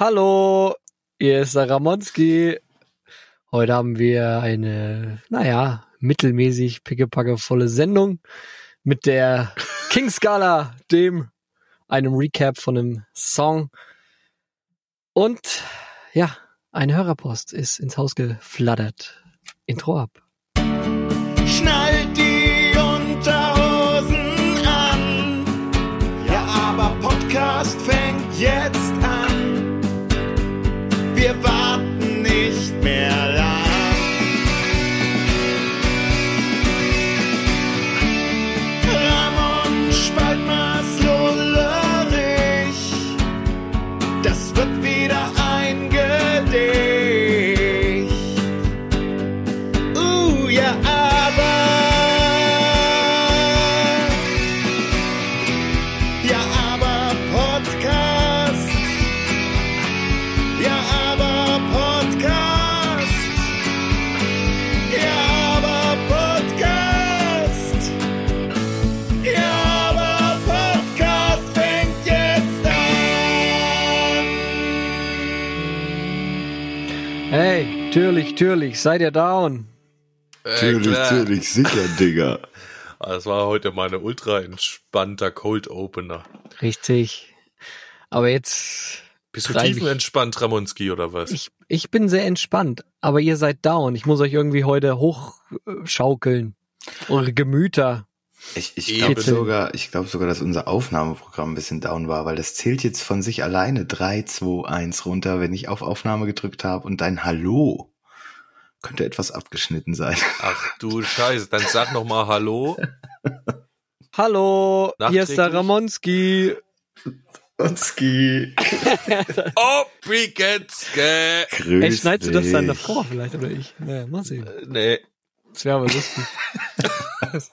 Hallo, hier ist der Ramonski. Heute haben wir eine, naja, mittelmäßig pickepackevolle Sendung mit der King Scala, dem, einem Recap von einem Song. Und, ja, ein Hörerpost ist ins Haus geflattert. Intro ab. Schnallt die Unterhosen an. Ja, aber Podcast fängt jetzt türlich, türlich, seid ihr down? Natürlich, Äh, klar. natürlich, sicher, Digga. Das war heute mal ein ultra entspannter Cold Opener. Richtig. Aber jetzt, Bist du tiefenentspannt, Ramonski, oder was? ich, ich bin sehr entspannt, aber ihr seid down. Ich muss euch irgendwie heute hochschaukeln. Eure Gemüter. Ich, ich glaube sogar, ich glaube sogar, dass unser Aufnahmeprogramm ein bisschen down war, weil das zählt jetzt von sich alleine 3, 2, 1 runter, wenn ich auf Aufnahme gedrückt habe und dein Hallo könnte etwas abgeschnitten sein. Ach du Scheiße, dann sag noch mal Hallo. Hallo, hier ist der? Ramonski. Onski. Oh, wie geht's? Gell? Grüß Ey, schneidest du das dann davor vielleicht oder ich? Naja, mal sehen. Nee. Das wäre aber lustig.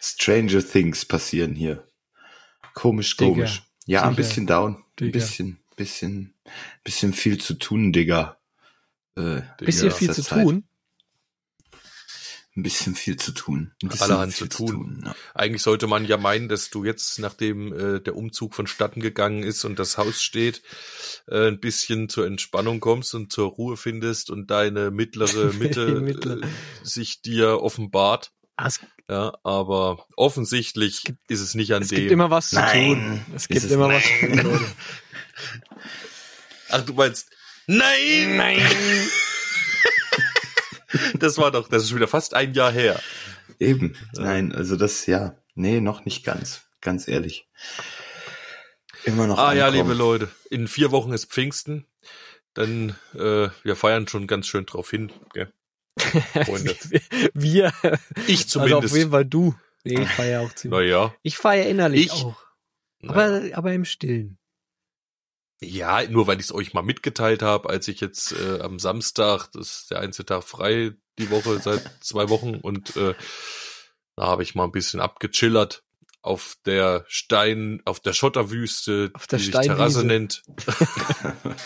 Stranger Things passieren hier. Komisch, Digga. komisch. Ja, ein Sicher. bisschen down. Ein Digga. bisschen, bisschen, bisschen viel zu tun, Digga. Äh, Bisschen viel zu Zeit. tun. Ein bisschen viel zu tun. Ein bisschen Allerhand viel zu tun. ja. Eigentlich sollte man ja meinen, dass du jetzt, nachdem äh, der Umzug vonstatten gegangen ist und das Haus steht, äh, ein bisschen zur Entspannung kommst und zur Ruhe findest und deine mittlere Mitte Die mittlere. Äh, sich dir offenbart. Es, Ja, aber offensichtlich ist es nicht an es dem. gibt immer was zu Nein. tun. Es gibt es- immer was zu tun. Ach, du meinst, nein, nein. das war doch, das ist wieder fast ein Jahr her. Eben. Nein, also das, ja. Nee, noch nicht ganz. Ganz ehrlich. Immer noch. Ah ja, ankommen. liebe Leute, in vier Wochen ist Pfingsten. Dann, äh, wir feiern schon ganz schön drauf hin. Gell? Freunde. Wir, Ich also auf zumindest. jeden Fall du. Nee, ich feiere auch ziemlich. naja. Ich feiere innerlich Ich? auch. naja. Aber, aber im Stillen. Ja, nur weil ich es euch mal mitgeteilt habe, als ich jetzt äh, am Samstag, das ist der einzige Tag frei die Woche seit zwei Wochen und äh, da habe ich mal ein bisschen abgechillert auf der Stein, auf der Schotterwüste, Auf der die sich. Terrasse nennt.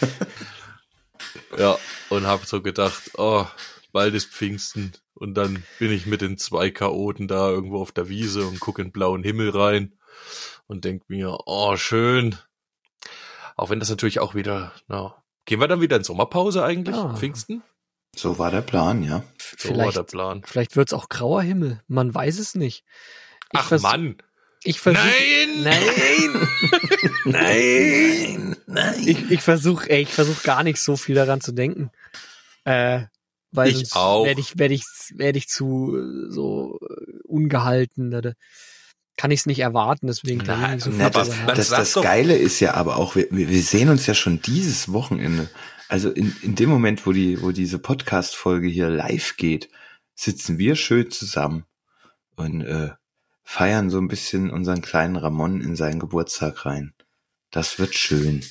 ja, und habe so gedacht, oh, bald ist Pfingsten und dann bin ich mit den zwei Chaoten da irgendwo auf der Wiese und gucke in den blauen Himmel rein und denk mir, oh, schön. Auch wenn das natürlich auch wieder, na, gehen wir dann wieder in Sommerpause eigentlich, Ja. Pfingsten? So war der Plan, ja. So war vielleicht der Plan. vielleicht wird's auch grauer Himmel. Man weiß es nicht. Ich Ach Mann! Ich versuch, Nein! Nein! Nein, nein. Ich, ich versuche, ey, ich versuche gar nicht so viel daran zu denken. Äh, weil Ich sonst auch. werde ich, werde ich, werde ich zu äh, so äh, ungehalten. Da, da kann ich es nicht erwarten, deswegen kann Nein, so Na, aber das, das doch- Geile ist ja aber auch, wir, wir sehen uns ja schon dieses Wochenende. Also in, in dem Moment, wo die, wo diese Podcast-Folge hier live geht, sitzen wir schön zusammen und äh, feiern so ein bisschen unseren kleinen Ramon in seinen Geburtstag rein. Das wird schön.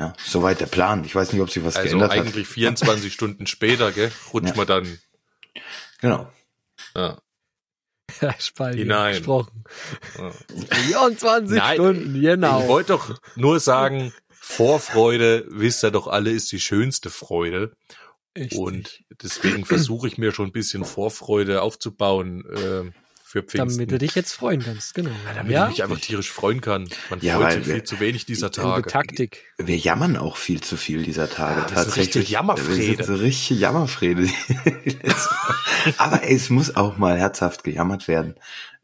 Ja, soweit der Plan. Ich weiß nicht, ob sich was Also geändert eigentlich 24 Stunden später, gell, rutscht Ja. man dann hat. Genau. ja, Ja, Spalti, Hinein. gesprochen. ja. 24 Nein, Stunden, genau. Ich wollte doch nur sagen, Vorfreude, wisst ihr doch alle, ist die schönste Freude. Richtig. Und deswegen versuche ich mir schon ein bisschen Vorfreude aufzubauen äh, für Pfingsten. damit du dich jetzt freuen kannst, genau. ja, damit ich mich einfach tierisch freuen kann. Man Ja, freut weil sich wir- viel zu wenig dieser Tage. Taktik. Wir jammern auch viel zu viel dieser Tage. Ja, sind tatsächlich. richtig Jammerfrede. Sind so richtig Jammerfrede. Aber ey, es muss auch mal herzhaft gejammert werden.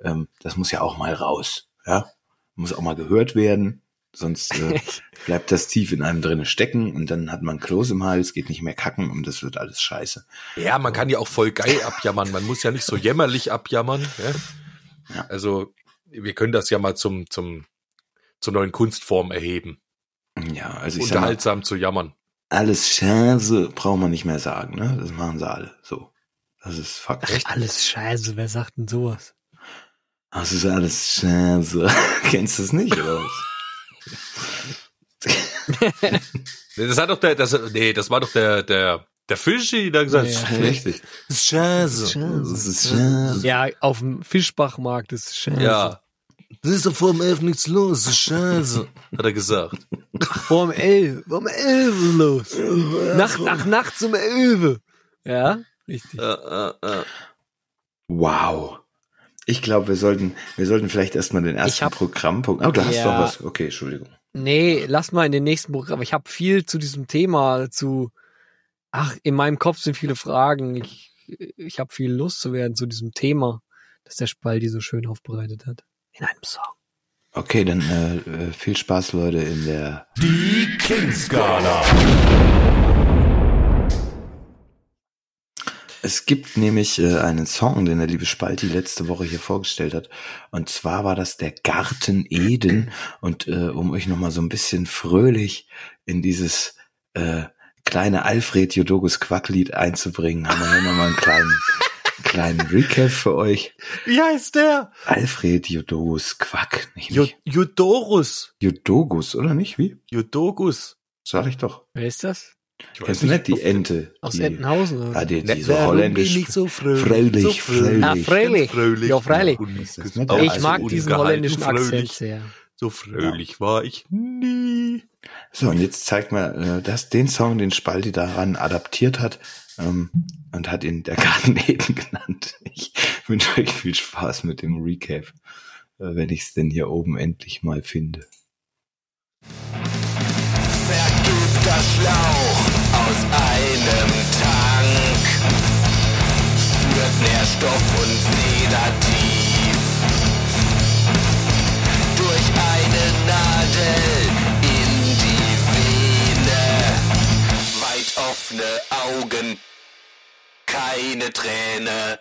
Ähm, das muss ja auch mal raus. Ja, muss auch mal gehört werden. Sonst äh, bleibt das tief in einem drinne stecken und dann hat man Kloß im Hals, geht nicht mehr kacken und das wird alles scheiße. Ja, man kann ja auch voll geil abjammern. Man muss ja nicht so jämmerlich abjammern. Ja? Ja. Also wir können das ja mal zum zum zur neuen Kunstform erheben. Ja, also ich sag mal, Unterhaltsam zu jammern. alles Scheiße braucht man nicht mehr sagen. Ne? Das machen sie alle. So, das ist Fakt. Alles scheiße, wer sagt denn sowas? Das ist alles Scheiße. Kennst du es nicht, oder was? Das hat doch der, das, nee, das war doch der, der, der Fischi, der gesagt Ja, hat, Richtig. das ist Scheiße. Das ist Scheiße. Ja, auf dem Fischbachmarkt ist scheiße. Ja. Das ist doch vor dem Elf nichts los, das ist Scheiße, hat er gesagt. Vorm Elf, vorm Elf los. Nacht nach Nacht zum Elfe. Ja, richtig. Ja, ja, ja. Wow. Ich glaube, wir sollten, wir sollten vielleicht erstmal den ersten hab- Programmpunkt. Oh, du hast Ja. doch was. Okay, Entschuldigung. Nee, lass mal in den nächsten Programm. Ich habe viel zu diesem Thema, zu ach, in meinem Kopf sind viele Fragen. Ich, ich habe viel Lust zu werden zu diesem Thema, das der Spaldi so schön aufbereitet hat. In einem Song. Okay, dann äh, äh, viel Spaß, Leute, in der. Die King-Skala. Es gibt nämlich äh, einen Song, den der liebe Spalti letzte Woche hier vorgestellt hat. Und zwar war das der Garten Eden. Und äh, um euch nochmal so ein bisschen fröhlich in dieses äh, kleine Alfred Jodogus Quacklied einzubringen, haben wir hier nochmal einen kleinen, kleinen Recap für euch. Wie heißt der? Alfred Jodogus Quack, nicht, Ju- nicht Judorus. Jodogus, oder nicht? Wie? Judogus. Sag ich doch. Wer ist das? Ich Kennst du nicht die Ente? Aus die, Entenhausen? Ja, Oder? die, die Ne, so warum holländisch. bin ich so fröhlich? Fröhlich, So fröhlich. Ah, freilich. fröhlich. Ja, freilich. Das nicht- ich also mag un- diesen ungehalten, holländischen Akzent fröhlich. sehr. So fröhlich war ich nie. So, und jetzt zeigt mal, äh, dass den Song, den Spalti daran adaptiert hat, ähm, und hat ihn der Garten Eden genannt. Ich wünsche euch viel Spaß mit dem Recap, äh, wenn ich es denn hier oben endlich mal finde. Vergilbter Schlauch aus einem Tank führt Nährstoff und Sedativ durch eine Nadel in die Vene. Weit offene Augen, keine Träne.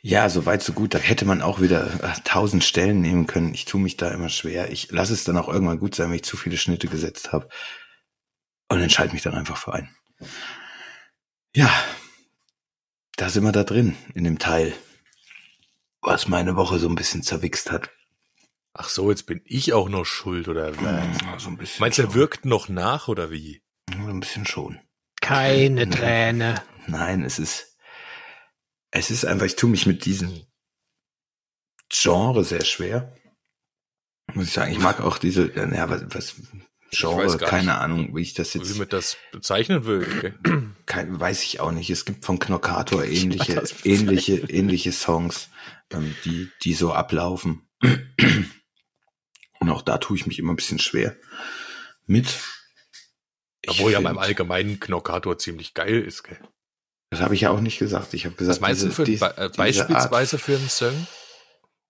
Ja, so weit, so gut. Da hätte man auch wieder äh, tausend Stellen nehmen können. Ich tue mich da immer schwer. Ich lasse es dann auch irgendwann gut sein, wenn ich zu viele Schnitte gesetzt habe. Und entscheide mich dann einfach für einen. Ja, da sind wir da drin, in dem Teil, was meine Woche so ein bisschen zerwichst hat. Ach so, jetzt bin ich auch noch schuld, oder was? So ein bisschen Meinst du, er wirkt noch nach, oder wie? So ein bisschen schon. Keine Träne. Nein, es ist, es ist einfach, ich tue mich mit diesem Genre sehr schwer. Muss ich sagen, ich mag auch diese, ja, was, was Genre, keine nicht, Ahnung, wie ich das Wie jetzt, man das bezeichnen will. Okay. kein, weiß ich auch nicht. Es gibt von Knockator Ich ähnliche, ähnliche, ähnliche Songs, ähm, die, die so ablaufen. Und auch da tue ich mich immer ein bisschen schwer mit. Obwohl ja beim allgemeinen Knockator ziemlich geil ist. Gell? Das habe ich ja auch nicht gesagt. Ich habe gesagt, Was meinst du diese- für, Be äh, diese beispielsweise Art- für einen Song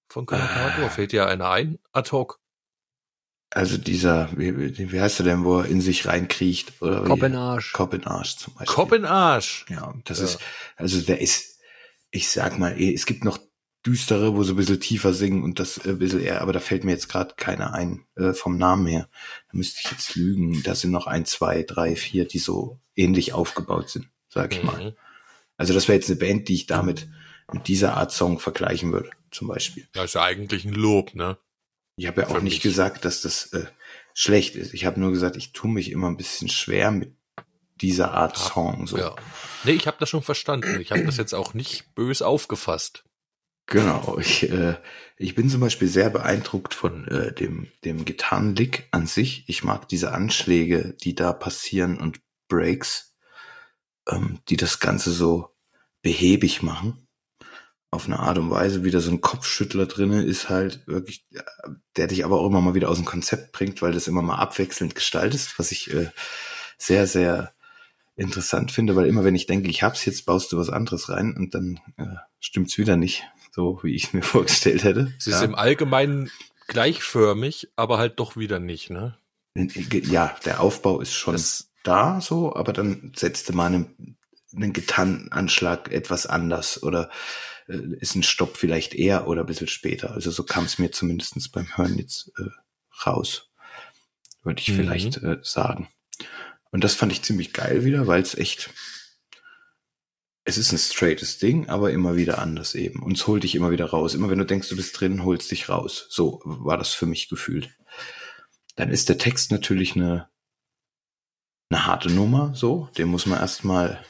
von Knockator? Ah. Fällt dir einer ein ad hoc? Also dieser, wie, wie heißt er denn, wo er in sich reinkriecht? Koppenarsch. Koppenarsch zum Beispiel. Koppenarsch. Ja, das Ja. ist, also der ist, ich sag mal, eh, es gibt noch düstere, wo sie ein bisschen tiefer singen und das äh, ein bisschen eher, aber da fällt mir jetzt gerade keiner ein, äh, vom Namen her. Da müsste ich jetzt lügen. Da sind noch ein, zwei, drei, vier, die so ähnlich aufgebaut sind, sag ich mal. Also das wäre jetzt eine Band, die ich damit mit dieser Art Song vergleichen würde, zum Beispiel. Das ist ja eigentlich ein Lob, ne? Ich habe ja auch Für nicht mich. gesagt, dass das äh, schlecht ist. Ich habe nur gesagt, ich tue mich immer ein bisschen schwer mit dieser Art Song. So. Ja. Nee, ich habe das schon verstanden. Ich habe das jetzt auch nicht bös aufgefasst. Genau, ich, äh, ich bin zum Beispiel sehr beeindruckt von äh, dem, dem Gitarrenlick an sich. Ich mag diese Anschläge, die da passieren und Breaks, ähm, die das Ganze so behäbig machen. Auf eine Art und Weise, wieder so ein Kopfschüttler drinne ist halt wirklich, äh, der dich aber auch immer mal wieder aus dem Konzept bringt, weil das immer mal abwechselnd gestaltest, was ich äh, sehr, sehr interessant finde, weil immer wenn ich denke, ich hab's, jetzt baust du was anderes rein und dann äh, stimmt's wieder nicht, so wie ich mir vorgestellt hätte. Es ist im Allgemeinen gleichförmig, aber halt doch wieder nicht, ne? Ja, der Aufbau ist schon Das, da so, aber dann setzte man einen, einen Gitarrenanschlag etwas anders oder äh, ist ein Stopp vielleicht eher oder ein bisschen später. Also so kam es mir zumindestens beim Hören jetzt äh, raus, würde ich Mhm. vielleicht äh, sagen. Und das fand ich ziemlich geil wieder, weil es echt, es ist ein straightes Ding, aber immer wieder anders eben. Und es holt dich immer wieder raus. Immer wenn du denkst, du bist drin, holst dich raus. So war das für mich gefühlt. Dann ist der Text natürlich eine, eine harte Nummer, so. Den muss man erstmal,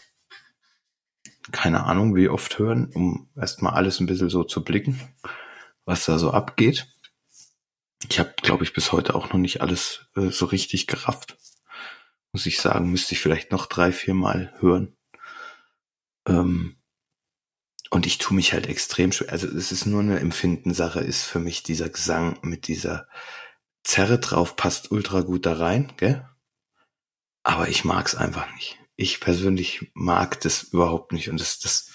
keine Ahnung, wie oft hören, um erstmal alles ein bisschen so zu blicken, was da so abgeht. Ich habe, glaube ich, bis heute auch noch nicht alles äh, so richtig gerafft. Muss ich sagen, müsste ich vielleicht noch drei, vier Mal hören. Ähm, und ich tue mich halt extrem schwer. Also es ist nur eine Empfindensache, ist für mich dieser Gesang mit dieser Zerre drauf, passt ultra gut da rein, gell? Aber ich mag's einfach nicht. Ich persönlich mag das überhaupt nicht. Und das, das,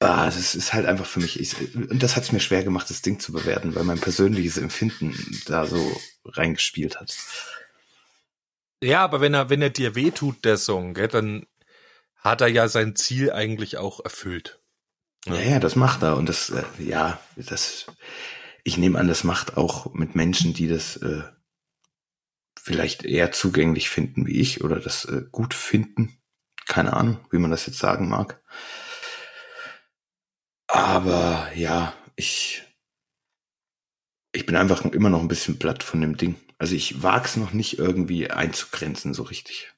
ah, das ist halt einfach für mich. Ich, und das hat's mir schwer gemacht, das Ding zu bewerten, weil mein persönliches Empfinden da so reingespielt hat. ja, aber wenn er, wenn er dir wehtut, der Song, gell, dann hat er ja sein Ziel eigentlich auch erfüllt. Ja, ja, das macht er. Und das, äh, ja, das, ich nehme an, das macht auch mit Menschen, die das äh, vielleicht eher zugänglich finden wie ich oder das äh, gut finden. Keine Ahnung, wie man das jetzt sagen mag. Aber ja, ich, ich bin einfach immer noch ein bisschen platt von dem Ding. Also ich wag's noch nicht irgendwie einzugrenzen so richtig.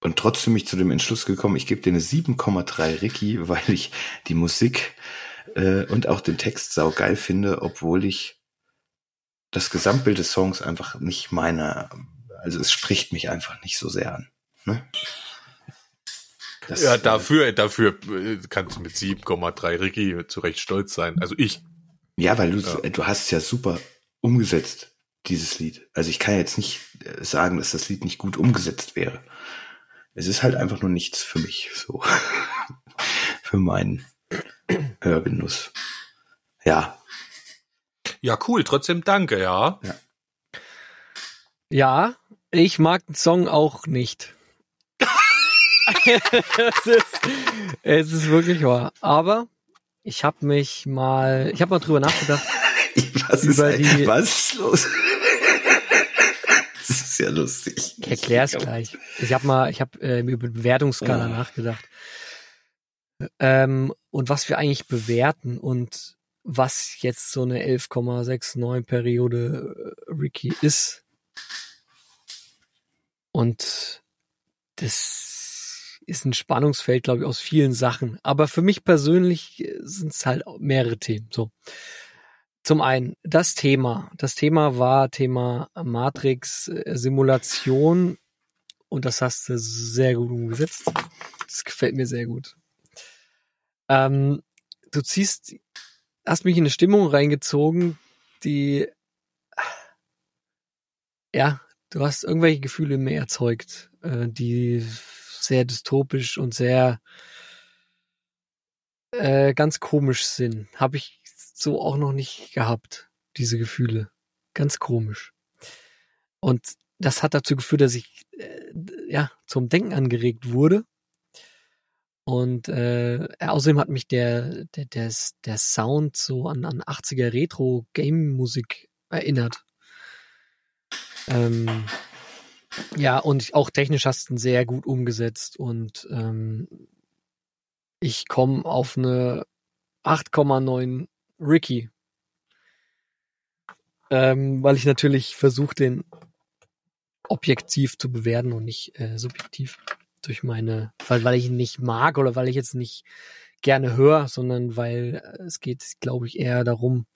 Und trotzdem bin ich zu dem Entschluss gekommen, ich gebe dir eine 7,3 Ricky, weil ich die Musik äh, und auch den Text sau geil finde, obwohl ich das Gesamtbild des Songs einfach nicht meine, also es spricht mich einfach nicht so sehr an. Ne? Das, Ja, äh, dafür, dafür äh, kannst du mit 7,3 Ricky zu Recht stolz sein. Also ich. Ja, weil du, Ja. du hast es ja super umgesetzt, dieses Lied. Also ich kann jetzt nicht äh, sagen, dass das Lied nicht gut umgesetzt wäre. Es ist halt einfach nur nichts für mich, so. für meinen Hörgenuss. Ja, Ja, cool, trotzdem danke, ja. Ja, ich mag den Song auch nicht. es, ist, es ist wirklich wahr. Aber ich habe mich mal, ich habe mal drüber nachgedacht. was ist, Über ein- die- was ist los? das ist ja lustig. Ich erklär's gleich. Ich habe mal, ich habe äh, über Bewertungsskala Ah. nachgedacht. Ähm, und was wir eigentlich bewerten und was jetzt so eine 11,69 Periode äh, Ricky ist. Und das ist ein Spannungsfeld, glaube ich, aus vielen Sachen. Aber für mich persönlich sind es halt mehrere Themen. So. Zum einen das Thema. Das Thema war Thema Matrix äh, und das hast du sehr gut umgesetzt. Das gefällt mir sehr gut. Ähm, du ziehst, hast mich in eine Stimmung reingezogen, die, ja, du hast irgendwelche Gefühle in mir erzeugt, äh, die sehr dystopisch und sehr äh, ganz komisch sind. Habe ich so auch noch nicht gehabt, diese Gefühle. Ganz komisch. Und das hat dazu geführt, dass ich äh, ja zum Denken angeregt wurde. Und äh, außerdem hat mich der, der, der, der Sound so an, an 80er Retro-Game-Musik erinnert. Ähm, ja, und auch technisch hast du ihn sehr gut umgesetzt und ähm, ich komme auf eine 8,9 Ricky. Ähm, weil ich natürlich versuche, den objektiv zu bewerten und nicht äh, subjektiv durch meine, weil, weil ich ihn nicht mag oder weil ich jetzt nicht gerne höre, sondern weil es geht, glaube ich, eher darum,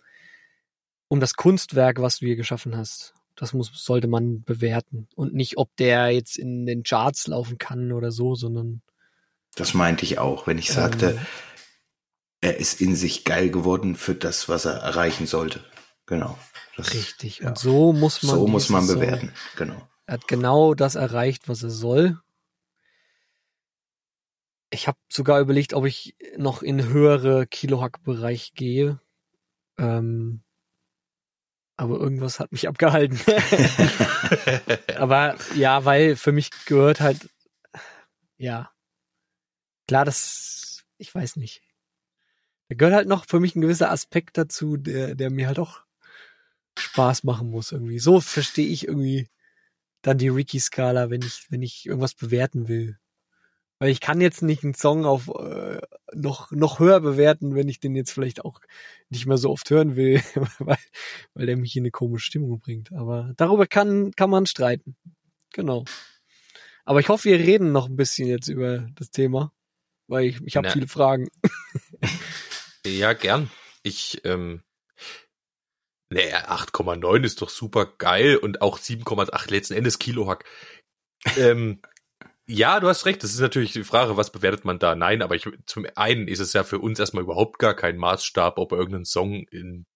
um das Kunstwerk, was du hier geschaffen hast. Das muss, sollte man bewerten. Und nicht, ob der jetzt in den Charts laufen kann oder so, sondern. Das meinte ich auch, wenn ich sagte, ähm, er ist in sich geil geworden für das, was er erreichen sollte. Genau. Das, richtig. Ja. Und so muss man. So muss man bewerten. So, genau. Er hat genau das erreicht, was er soll. Ich habe sogar überlegt, ob ich noch in höhere Kilohack-Bereich gehe. Ähm, aber irgendwas hat mich abgehalten. aber ja, weil für mich gehört halt, ja, klar, das, ich weiß nicht. Da gehört halt noch für mich ein gewisser Aspekt dazu, der, der mir halt auch Spaß machen muss irgendwie. So verstehe ich irgendwie dann die Ricky-Skala, wenn ich, wenn ich irgendwas bewerten will. Weil ich kann jetzt nicht einen Song auf äh, noch, noch höher bewerten, wenn ich den jetzt vielleicht auch nicht mehr so oft hören will, weil, weil der mich in eine komische Stimmung bringt. Aber darüber kann, kann man streiten. Genau. Aber ich hoffe, wir reden noch ein bisschen jetzt über das Thema, weil ich, ich habe viele Fragen. Ja, gern. Ich, ähm, naja, 8,9 ist doch super geil und auch 7,8 letzten Endes Kilohack. ähm, ja, du hast recht. Das ist natürlich die Frage, was bewertet man da? Nein, aber ich, zum einen ist es ja für uns erstmal überhaupt gar kein Maßstab, ob irgendein Song in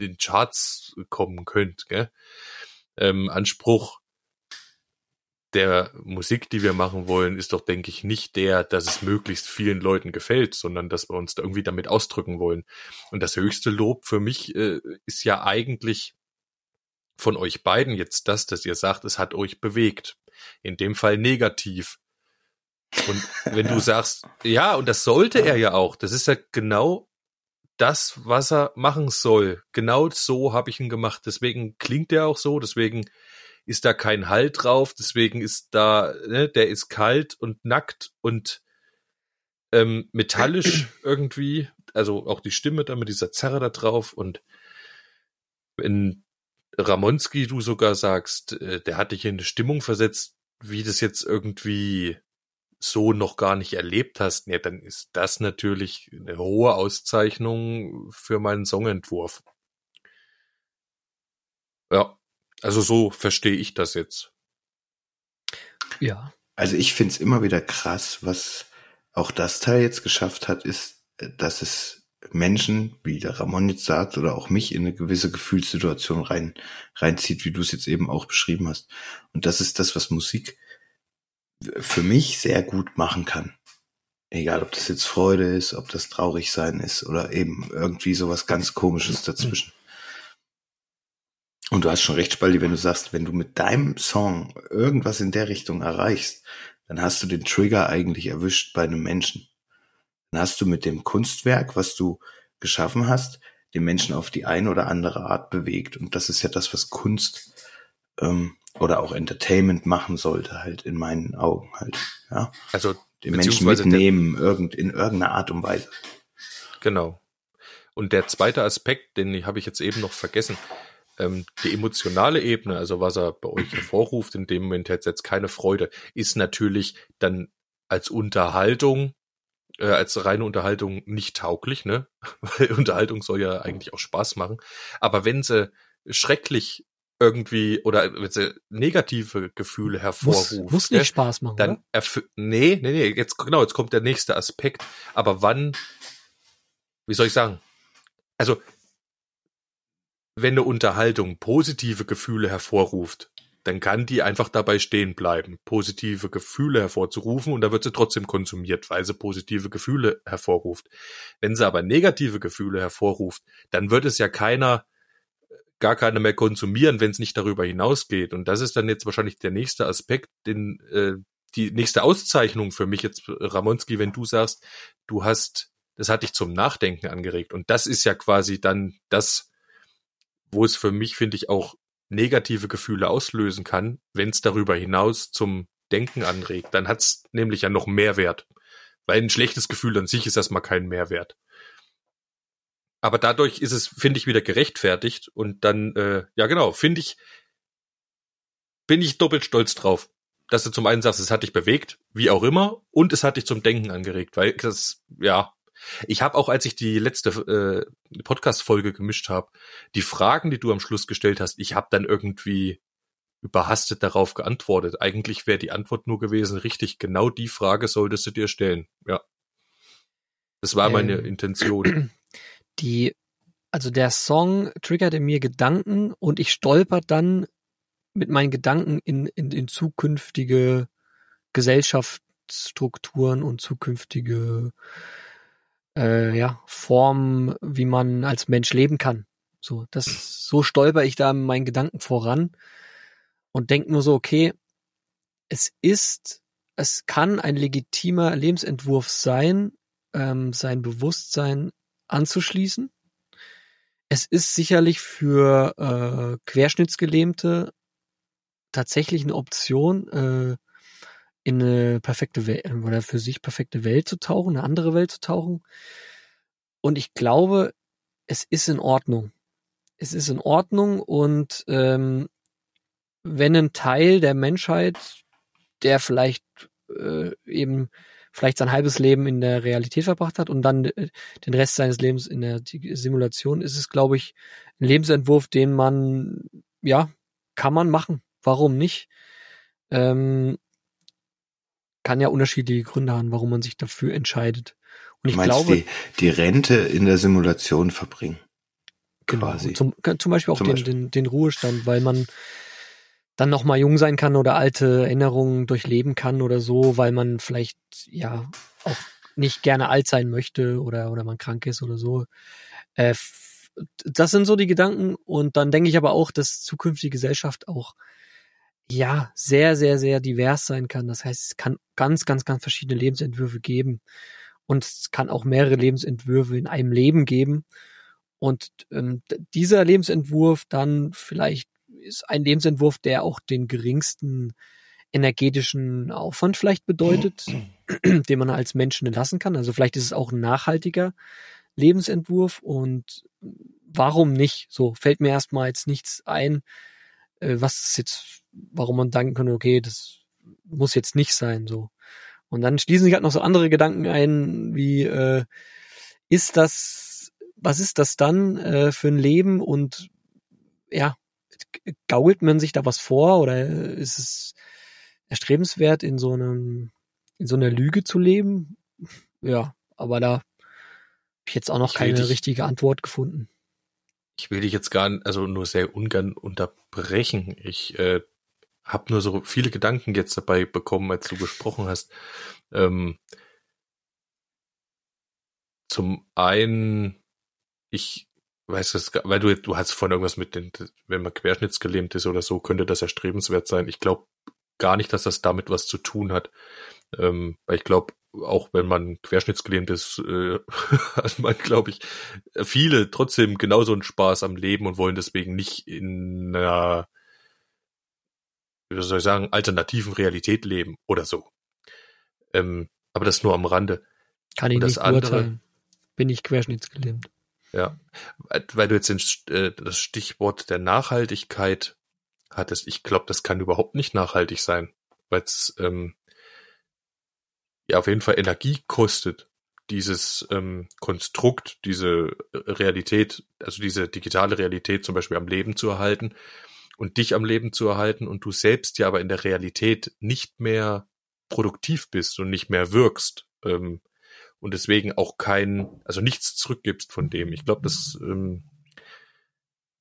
den Charts kommen könnte. Gell? Ähm, Anspruch der Musik, die wir machen wollen, ist doch, denke ich, nicht der, dass es möglichst vielen Leuten gefällt, sondern dass wir uns da irgendwie damit ausdrücken wollen. Und das höchste Lob für mich äh, ist ja eigentlich von euch beiden jetzt das, dass ihr sagt, es hat euch bewegt. In dem Fall negativ. Und wenn du sagst, ja, und das sollte er ja auch, das ist ja genau das, was er machen soll. Genau so habe ich ihn gemacht. Deswegen klingt er auch so, deswegen ist da kein Halt drauf, deswegen ist da, ne, der ist kalt und nackt und ähm, metallisch irgendwie, also auch die Stimme da mit dieser Zerre da drauf und wenn Ramonski du sogar sagst, äh, der hat dich in eine Stimmung versetzt, wie das jetzt irgendwie so noch gar nicht erlebt hast, ja, dann ist das natürlich eine hohe Auszeichnung für meinen Songentwurf. Ja, also so verstehe ich das jetzt. Ja. Also ich finde es immer wieder krass, was auch das Teil jetzt geschafft hat, ist, dass es Menschen, wie der Ramon jetzt sagt, oder auch mich in eine gewisse Gefühlssituation rein, reinzieht, wie du es jetzt eben auch beschrieben hast. Und das ist das, was Musik für mich sehr gut machen kann. Egal, ob das jetzt Freude ist, ob das traurig sein ist oder eben irgendwie sowas ganz komisches dazwischen. Und du hast schon recht, Spaldi, wenn du sagst, wenn du mit deinem Song irgendwas in der Richtung erreichst, dann hast du den Trigger eigentlich erwischt bei einem Menschen. Dann hast du mit dem Kunstwerk, was du geschaffen hast, den Menschen auf die eine oder andere Art bewegt. Und das ist ja das, was Kunst ähm, oder auch Entertainment machen sollte, halt in meinen Augen halt. Ja. Also den Menschen mitnehmen, irgend, in irgendeiner Art und Weise. Genau. Und der zweite Aspekt, den habe ich jetzt eben noch vergessen, ähm, die emotionale Ebene, also was er bei euch hervorruft, in dem Moment jetzt, jetzt keine Freude, ist natürlich dann als Unterhaltung, äh, als reine Unterhaltung nicht tauglich, ne? Weil Unterhaltung soll ja eigentlich auch Spaß machen. Aber wenn sie schrecklich irgendwie oder wenn sie negative Gefühle hervorruft, muss, muss nicht ne, Spaß machen, dann nee, nee, nee, jetzt genau, jetzt kommt der nächste Aspekt. Aber wann, wie soll ich sagen? Also wenn eine Unterhaltung positive Gefühle hervorruft, dann kann die einfach dabei stehen bleiben, positive Gefühle hervorzurufen und da wird sie trotzdem konsumiert, weil sie positive Gefühle hervorruft. Wenn sie aber negative Gefühle hervorruft, dann wird es ja keiner, gar keiner mehr konsumieren, wenn es nicht darüber hinausgeht. Und das ist dann jetzt wahrscheinlich der nächste Aspekt, den, äh, die nächste Auszeichnung für mich jetzt, Ramonski, wenn du sagst, du hast, das hat dich zum Nachdenken angeregt. Und das ist ja quasi dann das, wo es für mich, finde ich, auch negative Gefühle auslösen kann, wenn es darüber hinaus zum Denken anregt. Dann hat es nämlich ja noch Mehrwert. Weil ein schlechtes Gefühl an sich ist erstmal kein Mehrwert. Aber dadurch ist es, finde ich, wieder gerechtfertigt. Und dann, äh, ja genau, finde ich, bin ich doppelt stolz drauf. Dass du zum einen sagst, es hat dich bewegt, wie auch immer, und es hat dich zum Denken angeregt, weil das, ja, Ich habe auch, als ich die letzte äh, Podcast-Folge gemischt habe, die Fragen, die du am Schluss gestellt hast, ich habe dann irgendwie überhastet darauf geantwortet. Eigentlich wäre die Antwort nur gewesen, richtig, genau die Frage solltest du dir stellen. Ja. Das war meine Ähm, Intention. Die, also der Song triggert in mir Gedanken und ich stolper dann mit meinen Gedanken in, in, in zukünftige Gesellschaftsstrukturen und zukünftige äh, ja, Formen, wie man als Mensch leben kann. So, das, so stolper ich da mit meinen Gedanken voran und denke nur so, okay, es ist, es kann ein legitimer Lebensentwurf sein, ähm, sein Bewusstsein anzuschließen. Es ist sicherlich für äh, Querschnittsgelähmte tatsächlich eine Option, äh, in eine perfekte Welt oder für sich perfekte Welt zu tauchen, eine andere Welt zu tauchen. Und ich glaube, es ist in Ordnung. Es ist in Ordnung und ähm, wenn ein Teil der Menschheit, der vielleicht äh, eben vielleicht sein halbes Leben in der Realität verbracht hat und dann äh, den Rest seines Lebens in der Simulation, ist es, glaube ich, ein Lebensentwurf, den man, ja, kann man machen. Warum nicht? Ähm, kann ja unterschiedliche Gründe haben, warum man sich dafür entscheidet. Und ich glaube, die, die Rente in der Simulation verbringen. Genau, quasi. Zum, zum Beispiel auch Zum den, Beispiel. Den, den Ruhestand, weil man dann noch mal jung sein kann oder alte Erinnerungen durchleben kann oder so, weil man vielleicht ja auch nicht gerne alt sein möchte oder oder man krank ist oder so. Äh, das sind so die Gedanken und dann denke ich aber auch, dass zukünftige Gesellschaft auch ja sehr sehr sehr divers sein kann. Das heißt, es kann ganz ganz ganz verschiedene Lebensentwürfe geben und es kann auch mehrere Lebensentwürfe in einem Leben geben. Und ähm, dieser Lebensentwurf dann vielleicht ist ein Lebensentwurf, der auch den geringsten energetischen Aufwand vielleicht bedeutet, den man als Menschen lassen kann. Also vielleicht ist es auch ein nachhaltiger Lebensentwurf und warum nicht? So fällt mir erstmal jetzt nichts ein, äh, was ist jetzt, warum man denken könnte, okay, das muss jetzt nicht sein, so. Und dann schließen sich halt noch so andere Gedanken ein, wie äh, ist das, was ist das dann äh, für ein Leben und ja, gault man sich da was vor oder ist es erstrebenswert, in so einem, in so einer Lüge zu leben? Ja, aber da habe ich jetzt auch noch Ich keine dich- richtige Antwort gefunden. Ich will dich jetzt gar nicht, also nur sehr ungern unterbrechen. Ich äh, habe nur so viele Gedanken jetzt dabei bekommen, als du gesprochen hast. Ähm, zum einen, ich weiß es, gar- weil du du hast vorhin irgendwas mit den, wenn man querschnittsgelähmt ist oder so, könnte das erstrebenswert sein. Ich glaube gar nicht, dass das damit was zu tun hat. Ähm, weil ich glaube, auch wenn man querschnittsgelähmt ist, äh, hat man, glaube ich, viele trotzdem genauso einen Spaß am Leben und wollen deswegen nicht in einer, wie soll ich sagen, alternativen Realität leben oder so. Ähm, aber das nur am Rande. Kann ich Und das nicht andere- beurteilen. Bin ich querschnittsgelähmt. Ja, weil du jetzt den, äh, das Stichwort der Nachhaltigkeit hattest. Ich glaube, das kann überhaupt nicht nachhaltig sein, weil es ähm, ja auf jeden Fall Energie kostet, dieses ähm, Konstrukt, diese Realität, also diese digitale Realität zum Beispiel am Leben zu erhalten und dich am Leben zu erhalten und du selbst ja aber in der Realität nicht mehr produktiv bist und nicht mehr wirkst. Ähm, und deswegen auch kein, also nichts zurückgibst von dem. Ich glaube, das ähm,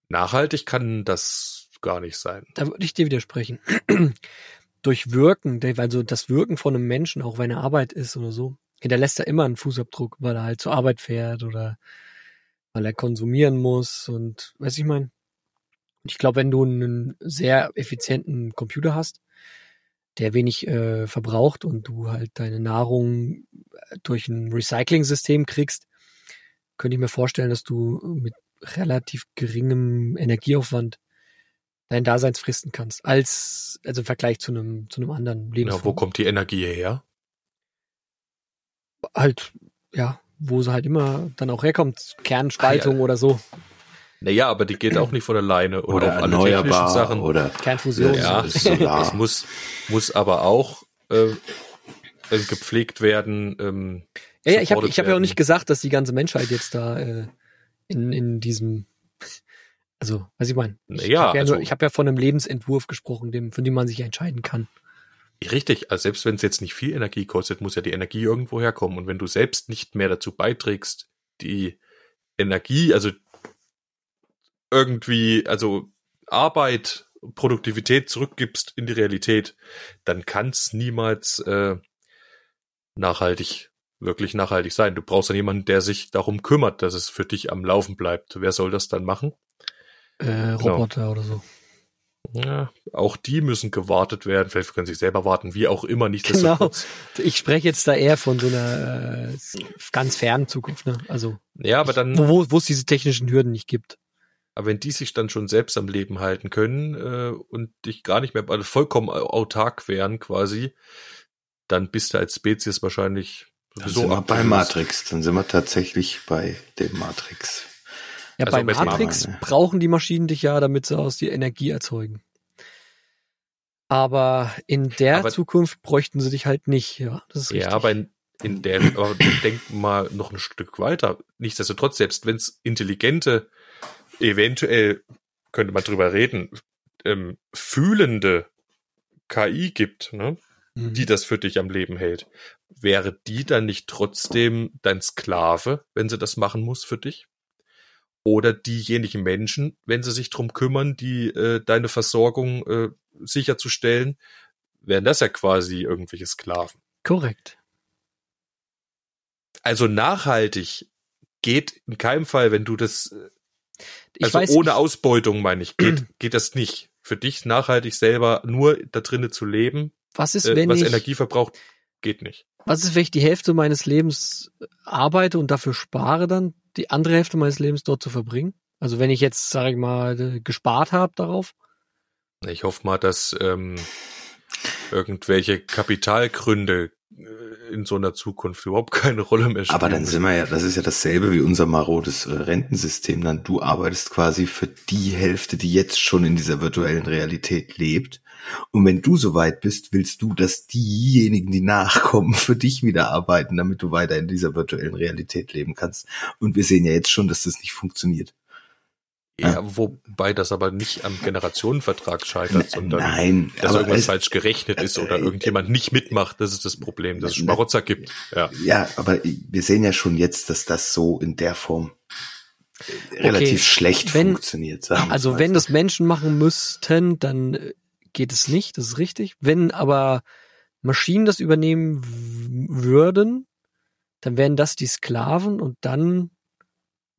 nachhaltig kann das gar nicht sein. Da würde ich dir widersprechen. Durch Wirken, also das Wirken von einem Menschen, auch wenn er Arbeit ist oder so, hinterlässt er immer einen Fußabdruck, weil er halt zur Arbeit fährt oder weil er konsumieren muss und weiß ich mein. Ich glaube, wenn du einen sehr effizienten Computer hast, der wenig äh, verbraucht und du halt deine Nahrung durch ein Recycling-System kriegst, könnte ich mir vorstellen, dass du mit relativ geringem Energieaufwand dein Daseins fristen kannst, als also im Vergleich zu einem zu einem anderen Ja, Lebensform. wo kommt die Energie her? halt ja, wo sie halt immer dann auch herkommt, Kernspaltung oder so, Naja, aber die geht auch nicht von alleine. Und Oder auch alle technischen erneuerbar Sachen. oder Kernfusion. ja, Solar. das muss, muss aber auch äh, äh, gepflegt werden. Ähm, Ja, ja ich habe ich hab ja auch nicht gesagt, dass die ganze Menschheit jetzt da äh, in, in diesem, also, was ich meine. Ich Naja, habe ja, also- hab ja von einem Lebensentwurf gesprochen, dem, von dem man sich entscheiden kann. Richtig, also selbst wenn es jetzt nicht viel Energie kostet, muss ja die Energie irgendwo herkommen. Und wenn du selbst nicht mehr dazu beiträgst, die Energie, also irgendwie, also Arbeit, Produktivität zurückgibst in die Realität, dann kann es niemals äh, nachhaltig, wirklich nachhaltig sein. Du brauchst dann jemanden, der sich darum kümmert, dass es für dich am Laufen bleibt. Wer soll das dann machen? Äh, Genau. Roboter oder so. Ja, auch die müssen gewartet werden. Vielleicht können sie sich selber warten, wie auch immer. Nicht Genau. Ich spreche jetzt da eher von so einer äh, ganz fernen Zukunft, ne? Also, Ja, aber dann, wo, wo- wo es diese technischen Hürden nicht gibt. Aber wenn die sich dann schon selbst am Leben halten können äh, und dich gar nicht mehr also vollkommen au- autark wären quasi, dann bist du als Spezies wahrscheinlich Dann sowieso sind wir bei. Matrix. Dann sind wir tatsächlich bei dem Matrix. Ja, Also bei Matrix machen, ne? brauchen die Maschinen dich ja, damit sie aus dir Energie erzeugen. Aber in der Aber- Zukunft bräuchten sie dich halt nicht, ja. Das ist richtig. Ja, aber in, in der, aber denk mal noch ein Stück weiter. Nichtsdestotrotz, selbst wenn es intelligente, eventuell könnte man drüber reden, ähm, fühlende KI gibt, ne? Mhm. die das für dich am Leben hält, wäre die dann nicht trotzdem dein Sklave, wenn sie das machen muss für dich? Oder diejenigen Menschen, wenn sie sich drum kümmern, die äh, deine Versorgung äh, sicherzustellen, wären das ja quasi irgendwelche Sklaven. Korrekt. Also nachhaltig geht in keinem Fall, wenn du das, äh, Ich also weiß, ohne ich, Ausbeutung meine ich, geht, geht das nicht. Für dich nachhaltig selber nur da drinnen zu leben, was ist, äh, wenn was ich, Energie verbraucht, geht nicht. was ist, wenn ich die Hälfte meines Lebens arbeite und dafür spare, dann die andere Hälfte meines Lebens dort zu verbringen? Also wenn ich jetzt, sage ich mal, äh, gespart habe darauf? Ich hoffe mal, dass ähm, irgendwelche Kapitalgründe äh, in so einer Zukunft überhaupt keine Rolle mehr spielen. Aber dann sind wir ja, das ist ja dasselbe wie unser marodes äh, Rentensystem. Dann du arbeitest quasi für die Hälfte, die jetzt schon in dieser virtuellen Realität lebt. Und wenn du soweit bist, willst du, dass diejenigen, die nachkommen, für dich wieder arbeiten, damit du weiter in dieser virtuellen Realität leben kannst. Und wir sehen ja jetzt schon, dass das nicht funktioniert. Ja, wobei das aber nicht am Generationenvertrag scheitert, sondern Nein, dass irgendwas es- falsch gerechnet ist oder äh, irgendjemand nicht mitmacht, das ist das Problem, dass es Schmarotzer gibt. Ja. Ja, aber wir sehen ja schon jetzt, dass das so in der Form äh, relativ schlecht wenn- funktioniert. Also mal wenn das Menschen machen müssten, dann äh, geht es nicht, das ist richtig. Wenn aber Maschinen das übernehmen würden, dann wären das die Sklaven und dann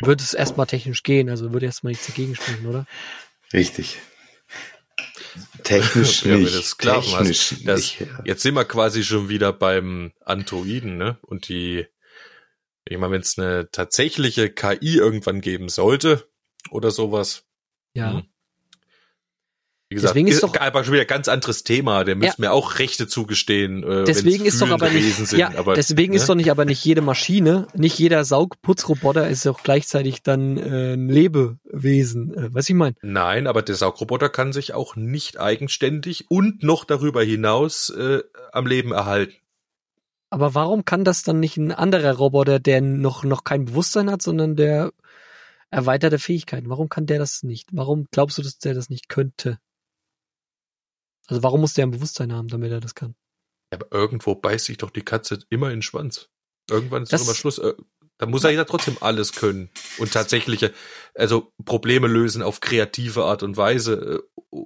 würde es erstmal technisch gehen, also würde erstmal nichts dagegen sprechen, oder? Richtig. Technisch Ja, nicht. Sklaven hast. technisch Das, nicht. ja. jetzt sind wir quasi schon wieder beim Androiden, ne? Und die, ich meine, wenn es eine tatsächliche KI irgendwann geben sollte oder sowas, Ja. Hm. Wie gesagt, Deswegen ist doch- aber schon wieder ein ganz anderes Thema. Der müsste mir auch Rechte zugestehen. Äh, Deswegen ist doch aber nicht, sind. ja, aber, deswegen ne? ist doch nicht aber nicht jede Maschine, nicht jeder Saugputzroboter ist auch gleichzeitig dann äh, ein Lebewesen. Äh, was ich meine? Nein, aber der Saugroboter kann sich auch nicht eigenständig und noch darüber hinaus äh, am Leben erhalten. Aber warum kann das dann nicht ein anderer Roboter, der noch, noch kein Bewusstsein hat, sondern der erweiterte Fähigkeiten? Warum kann der das nicht? Warum glaubst du, dass der das nicht könnte? Also warum muss der ein Bewusstsein haben, damit er das kann? Aber irgendwo beißt sich doch die Katze immer in den Schwanz. Irgendwann ist Das- doch immer Schluss. Äh, Da muss er ja trotzdem alles können und tatsächliche, also Probleme lösen auf kreative Art und Weise. Äh,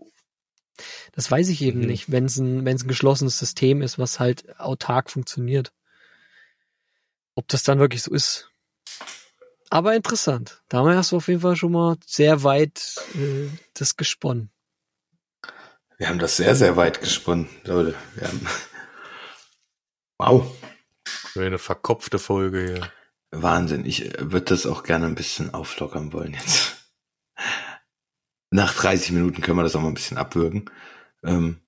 Das weiß ich eben Mhm. nicht, wenn es ein, wenn es ein geschlossenes System ist, was halt autark funktioniert. Ob das dann wirklich so ist. Aber interessant. Da hast du auf jeden Fall schon mal sehr weit äh, das gesponnen. Wir haben das sehr, sehr weit gesponnen, Leute. Haben wow, Eine verkopfte Folge hier. Wahnsinn. Ich äh, würde das auch gerne ein bisschen auflockern wollen jetzt. Nach 30 Minuten können wir das auch mal ein bisschen abwürgen. Ähm,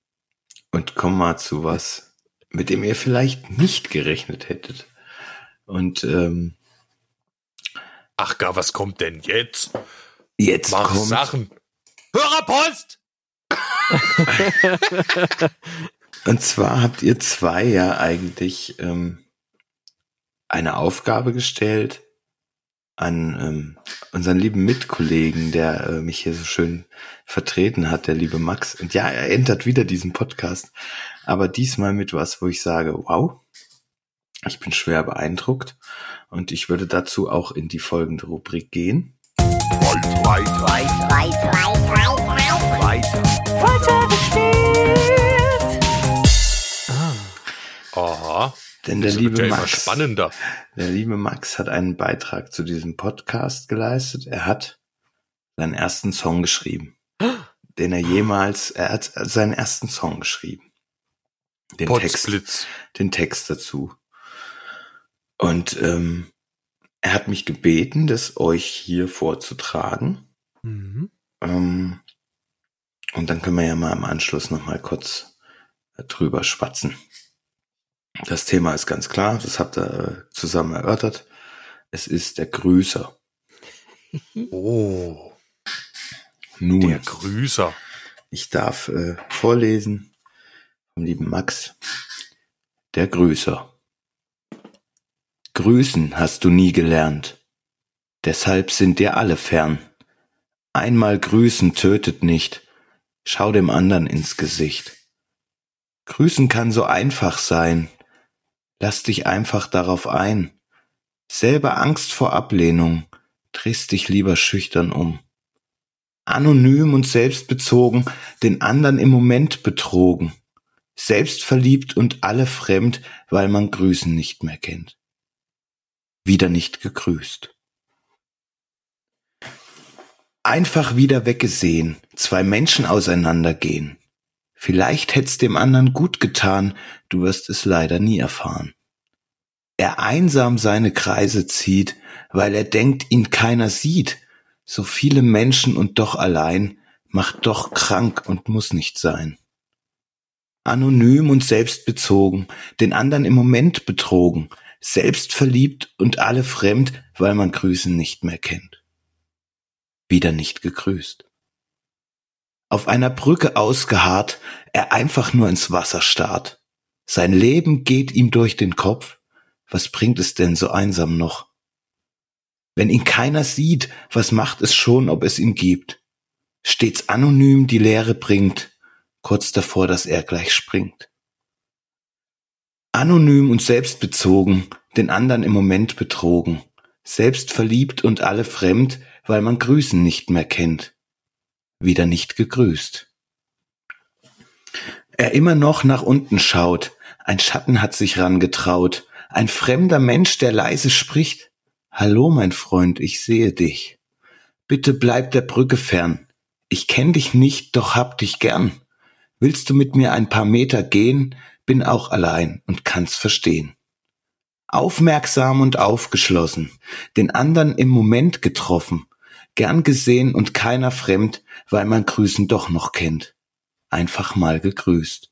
und kommen mal zu was, mit dem ihr vielleicht nicht gerechnet hättet. Und ähm, Ach gar, was kommt denn jetzt? jetzt Mach kommt Sachen. Hörerpost! Und zwar habt ihr zwei ja eigentlich ähm, eine Aufgabe gestellt an ähm, unseren lieben Mitkollegen, der äh, mich hier so schön vertreten hat, der liebe Max. Und ja, er entert wieder diesen Podcast, aber diesmal mit was, wo ich sage, wow, ich bin schwer beeindruckt und ich würde dazu auch in die folgende Rubrik gehen. Aha. Denn der Das liebe ja Max, spannender. der liebe Max hat einen Beitrag zu diesem Podcast geleistet. Er hat seinen ersten Song geschrieben, den er jemals, er hat seinen ersten Song geschrieben. Den Text, Potsblitz. den Text dazu. Und ähm, er hat mich gebeten, das euch hier vorzutragen. Mhm. Ähm, und dann können wir ja mal im Anschluss noch mal kurz äh, drüber schwatzen. Das Thema ist ganz klar, das habt ihr äh, zusammen erörtert. Es ist der Grüßer. Oh, Nun, der Grüßer. ich darf äh, vorlesen vom lieben Max. Der Grüßer. Grüßen hast du nie gelernt. Deshalb sind dir alle fern. Einmal grüßen tötet nicht. Schau dem anderen ins Gesicht. Grüßen kann so einfach sein. Lass dich einfach darauf ein. Selber Angst vor Ablehnung, drehst dich lieber schüchtern um. Anonym und selbstbezogen, den anderen im Moment betrogen. Selbstverliebt und alle fremd, weil man Grüßen nicht mehr kennt. Wieder nicht gegrüßt. Einfach wieder weggesehen, zwei Menschen auseinandergehen. Vielleicht hätt's dem anderen gut getan, du wirst es leider nie erfahren. Er einsam seine Kreise zieht, weil er denkt, ihn keiner sieht. So viele Menschen und doch allein, macht doch krank und muss nicht sein. Anonym und selbstbezogen, den anderen im Moment betrogen, selbstverliebt und alle fremd, weil man Grüßen nicht mehr kennt. Wieder nicht gegrüßt auf einer Brücke ausgeharrt, er einfach nur ins Wasser starrt. Sein Leben geht ihm durch den Kopf, was bringt es denn so einsam noch? Wenn ihn keiner sieht, was macht es schon, ob es ihn gibt? Stets anonym die Leere bringt, kurz davor, dass er gleich springt. Anonym und selbstbezogen, den anderen im Moment betrogen, selbst verliebt und alle fremd, weil man Grüßen nicht mehr kennt wieder nicht gegrüßt. Er immer noch nach unten schaut, ein Schatten hat sich rangetraut, ein fremder Mensch, der leise spricht. Hallo, mein Freund, ich sehe dich. Bitte bleib der Brücke fern. Ich kenn dich nicht, doch hab dich gern. Willst du mit mir ein paar Meter gehen? Bin auch allein und kann's verstehen. Aufmerksam und aufgeschlossen, den anderen im Moment getroffen, gern gesehen und keiner fremd, weil man Grüßen doch noch kennt. Einfach mal gegrüßt.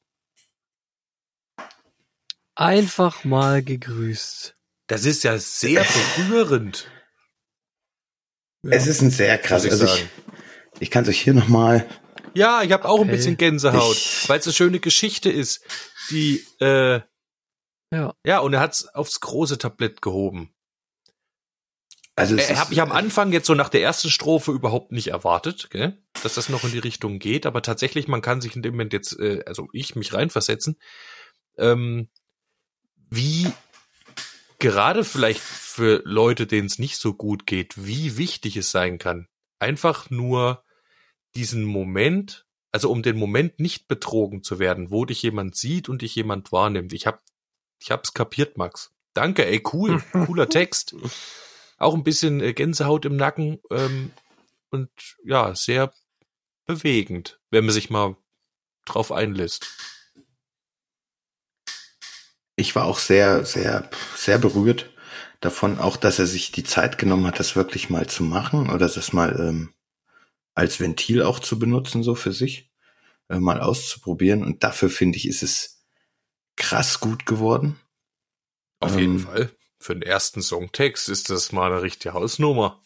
Einfach mal gegrüßt. Das ist ja sehr berührend. Es ist ein sehr krass. muss ich Also ich, ich kann es euch hier nochmal. Ja, ich habe auch ein Okay. bisschen Gänsehaut, weil es eine schöne Geschichte ist, die äh, Ja. ja und er hat's aufs große Tablett gehoben. Also Äh, habe ich am Anfang jetzt so nach der ersten Strophe überhaupt nicht erwartet, gell? dass das noch in die Richtung geht, aber tatsächlich, man kann sich in dem Moment jetzt, äh, also ich mich reinversetzen, ähm, wie gerade vielleicht für Leute, denen es nicht so gut geht, wie wichtig es sein kann, einfach nur diesen Moment, also um den Moment nicht betrogen zu werden, wo dich jemand sieht und dich jemand wahrnimmt. Ich hab, ich hab's kapiert, Max. Danke, ey, cool, cooler Text. Auch ein bisschen äh, Gänsehaut im Nacken ähm, und ja, sehr bewegend, wenn man sich mal drauf einlässt. ich war auch sehr, sehr, sehr berührt davon, auch dass er sich die Zeit genommen hat, das wirklich mal zu machen oder das mal ähm, als Ventil auch zu benutzen, so für sich, äh, mal auszuprobieren. Und dafür finde ich, ist es krass gut geworden. Auf Ähm, jeden Fall. Für den ersten Songtext ist das mal eine richtige Hausnummer.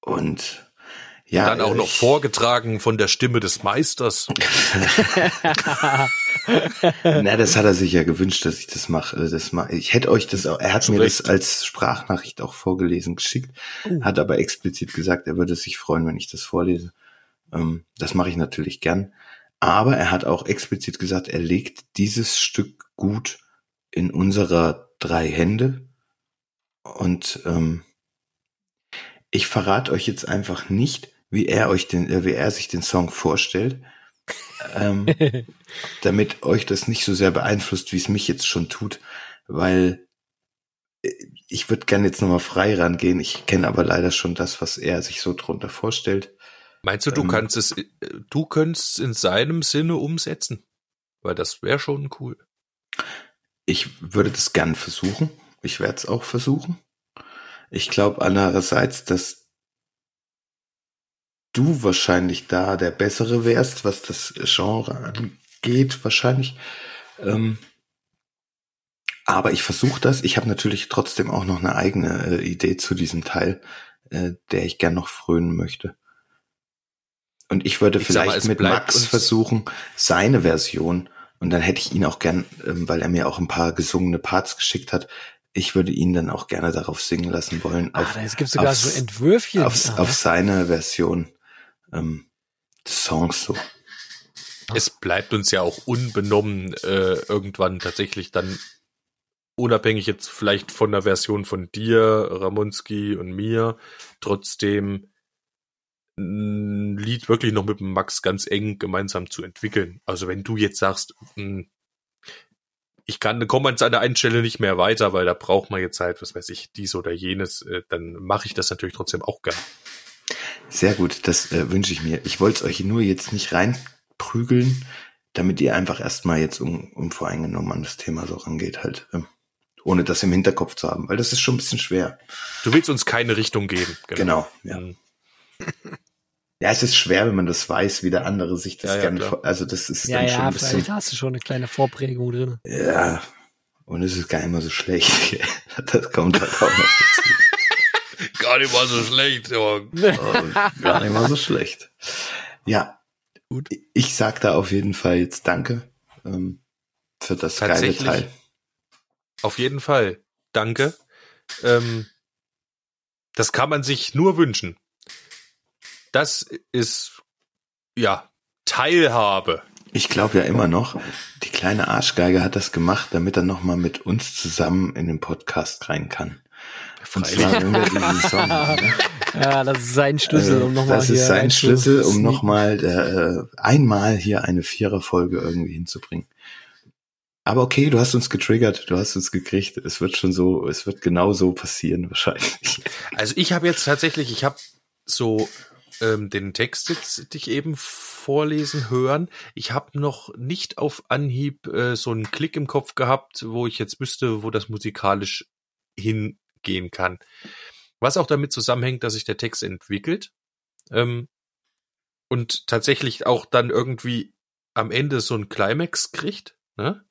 Und ja, Dann auch noch ich- vorgetragen von der Stimme des Meisters. Na, das hat er sich ja gewünscht, dass ich das mache. Also das mach, ich hätte euch das auch, er hat Zu mir Recht. das als Sprachnachricht auch vorgelesen geschickt, Oh. hat aber explizit gesagt, er würde sich freuen, wenn ich das vorlese. Ähm, das mache ich natürlich gern. Aber er hat auch explizit gesagt, er legt dieses Stück gut in unserer drei Hände. Und ähm, ich verrate euch jetzt einfach nicht, wie er euch den, äh, wie er sich den Song vorstellt. Ähm, damit euch das nicht so sehr beeinflusst, wie es mich jetzt schon tut, weil äh, ich würde gerne jetzt nochmal frei rangehen. Ich kenne aber leider schon das, was er sich so drunter vorstellt. Meinst du, du Ähm. kannst es, äh, du könntest es in seinem Sinne umsetzen? Weil das wäre schon cool. Ich würde das gern versuchen. Ich werde es auch versuchen. Ich glaube andererseits, dass du wahrscheinlich da der Bessere wärst, was das Genre angeht, wahrscheinlich. Ähm, aber ich versuche das. Ich habe natürlich trotzdem auch noch eine eigene äh, Idee zu diesem Teil, äh, der ich gern noch frönen möchte. Und ich würde Ich mal, vielleicht es mit Max versuchen, seine Version, und dann hätte ich ihn auch gern, ähm, weil er mir auch ein paar gesungene Parts geschickt hat, ich würde ihn dann auch gerne darauf singen lassen wollen. Ah, Auf, es gibt sogar aufs- so Entwürfchen. aufs, Ah, auf seine Version ähm, Songs so. Es bleibt uns ja auch unbenommen äh, irgendwann tatsächlich dann unabhängig jetzt vielleicht von der Version von dir, Ramonski und mir, trotzdem ein Lied wirklich noch mit dem Max ganz eng gemeinsam zu entwickeln. Also wenn du jetzt sagst, mh, ich kann, komme an seiner einen Stelle nicht mehr weiter, weil da braucht man jetzt halt, was weiß ich, dies oder jenes, äh, dann mache ich das natürlich trotzdem auch gern. Sehr gut, das äh, wünsche ich mir. Ich wollte es euch nur jetzt nicht reinprügeln, damit ihr einfach erstmal jetzt um, unvoreingenommen an das Thema so rangeht, halt, ähm, ohne das im Hinterkopf zu haben, weil das ist schon ein bisschen schwer. Du willst uns keine Richtung geben. Genau, ja. Mhm. Ja, es ist schwer, wenn man das weiß, wie der andere sich das Ja, ja, gerne, vor- also das ist ja, dann schon ja, ein bisschen, vielleicht hast du schon eine kleine Vorprägung drin. ja, und es ist gar nicht mal so schlecht. das kommt halt auch noch dazu. Gar nicht mal so schlecht, Oh, gar nicht mal so schlecht. Ja, Gut. ich sag da auf jeden Fall jetzt Danke ähm, für das geile Tatsächlich? Teil. Auf jeden Fall. Danke. Ähm, das kann man sich nur wünschen. Das ist, ja, Teilhabe. Ich glaube ja immer noch, die kleine Arschgeige hat das gemacht, damit er noch mal mit uns zusammen in den Podcast rein kann. Song haben, ne? Ja, das ist sein Schlüssel, um nochmal Das hier ist sein Schlüssel, um nochmal äh, einmal hier eine Viererfolge irgendwie hinzubringen. Aber okay, du hast uns getriggert, du hast uns gekriegt. Es wird schon so, es wird genau so passieren wahrscheinlich. Also ich habe jetzt tatsächlich, ich habe so ähm, den Text jetzt dich eben vorlesen hören. Ich habe noch nicht auf Anhieb äh, so einen Klick im Kopf gehabt, wo ich jetzt wüsste, wo das musikalisch hingehen kann. Was auch damit zusammenhängt, dass sich der Text entwickelt ähm, und tatsächlich auch dann irgendwie am Ende so ein Climax kriegt, ne?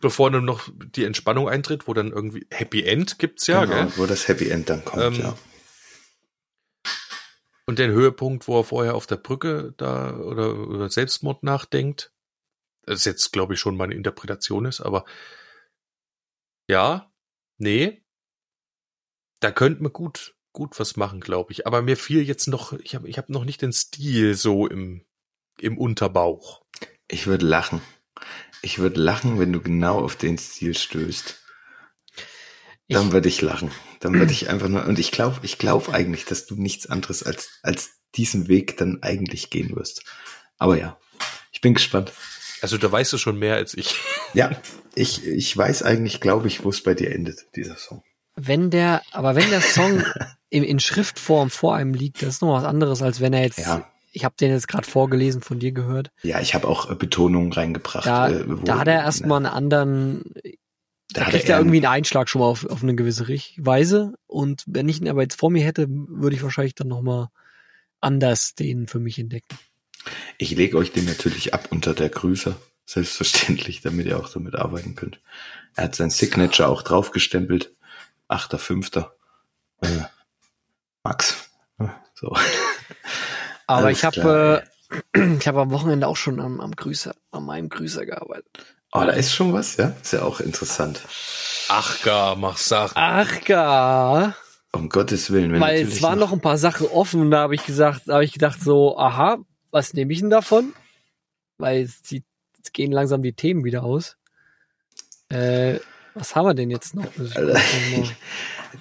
Bevor dann noch die Entspannung eintritt, wo dann irgendwie Happy End gibt's ja, genau, gell? wo das Happy End dann kommt, Ähm, ja. Und den Höhepunkt, wo er vorher auf der Brücke da oder über Selbstmord nachdenkt. Das ist jetzt, glaube ich, schon meine Interpretation ist, aber ja, nee. Da könnte man gut, gut was machen, glaube ich. Aber mir fiel jetzt noch, ich habe ich hab noch nicht den Stil so im, im Unterbauch. Ich würde lachen. Ich würde lachen, wenn du genau auf den Stil stößt. Dann würde ich lachen. Dann würde ich einfach nur, und ich glaube, ich glaube eigentlich, dass du nichts anderes als, als diesen Weg dann eigentlich gehen wirst. Aber ja, ich bin gespannt. Also da weißt du schon mehr als ich. Ja, ich, ich weiß eigentlich, glaube ich, wo es bei dir endet, dieser Song. Wenn der, aber wenn der Song in, in Schriftform vor einem liegt, das ist noch was anderes, als wenn er jetzt, Ja. ich habe den jetzt gerade vorgelesen, von dir gehört. Ja, ich habe auch äh, Betonungen reingebracht. Da, äh, wo- da hat er erstmal einen anderen, da, hat kriegt er irgendwie einen Einschlag schon mal auf, auf eine gewisse Weise. Und wenn ich ihn aber jetzt vor mir hätte, würde ich wahrscheinlich dann nochmal anders den für mich entdecken. Ich lege euch den natürlich ab unter der Grüße. Selbstverständlich, damit ihr auch damit arbeiten könnt. Er hat sein Signature auch draufgestempelt. 8.5. Äh, Max. So. Aber Alles ich habe äh, Ich habe am Wochenende auch schon am, am Grüßer, an meinem Grüßer gearbeitet. Oh, da ist schon was, ja? Ist ja auch interessant. Ach gar, mach Sachen. Ach gar. Um Gottes Willen. Wenn Weil es waren noch ein paar Sachen offen und da habe ich gesagt, da habe ich gedacht so, aha, was nehme ich denn davon? Weil es, die, es gehen langsam die Themen wieder aus. Äh, was haben wir denn jetzt noch? Mal.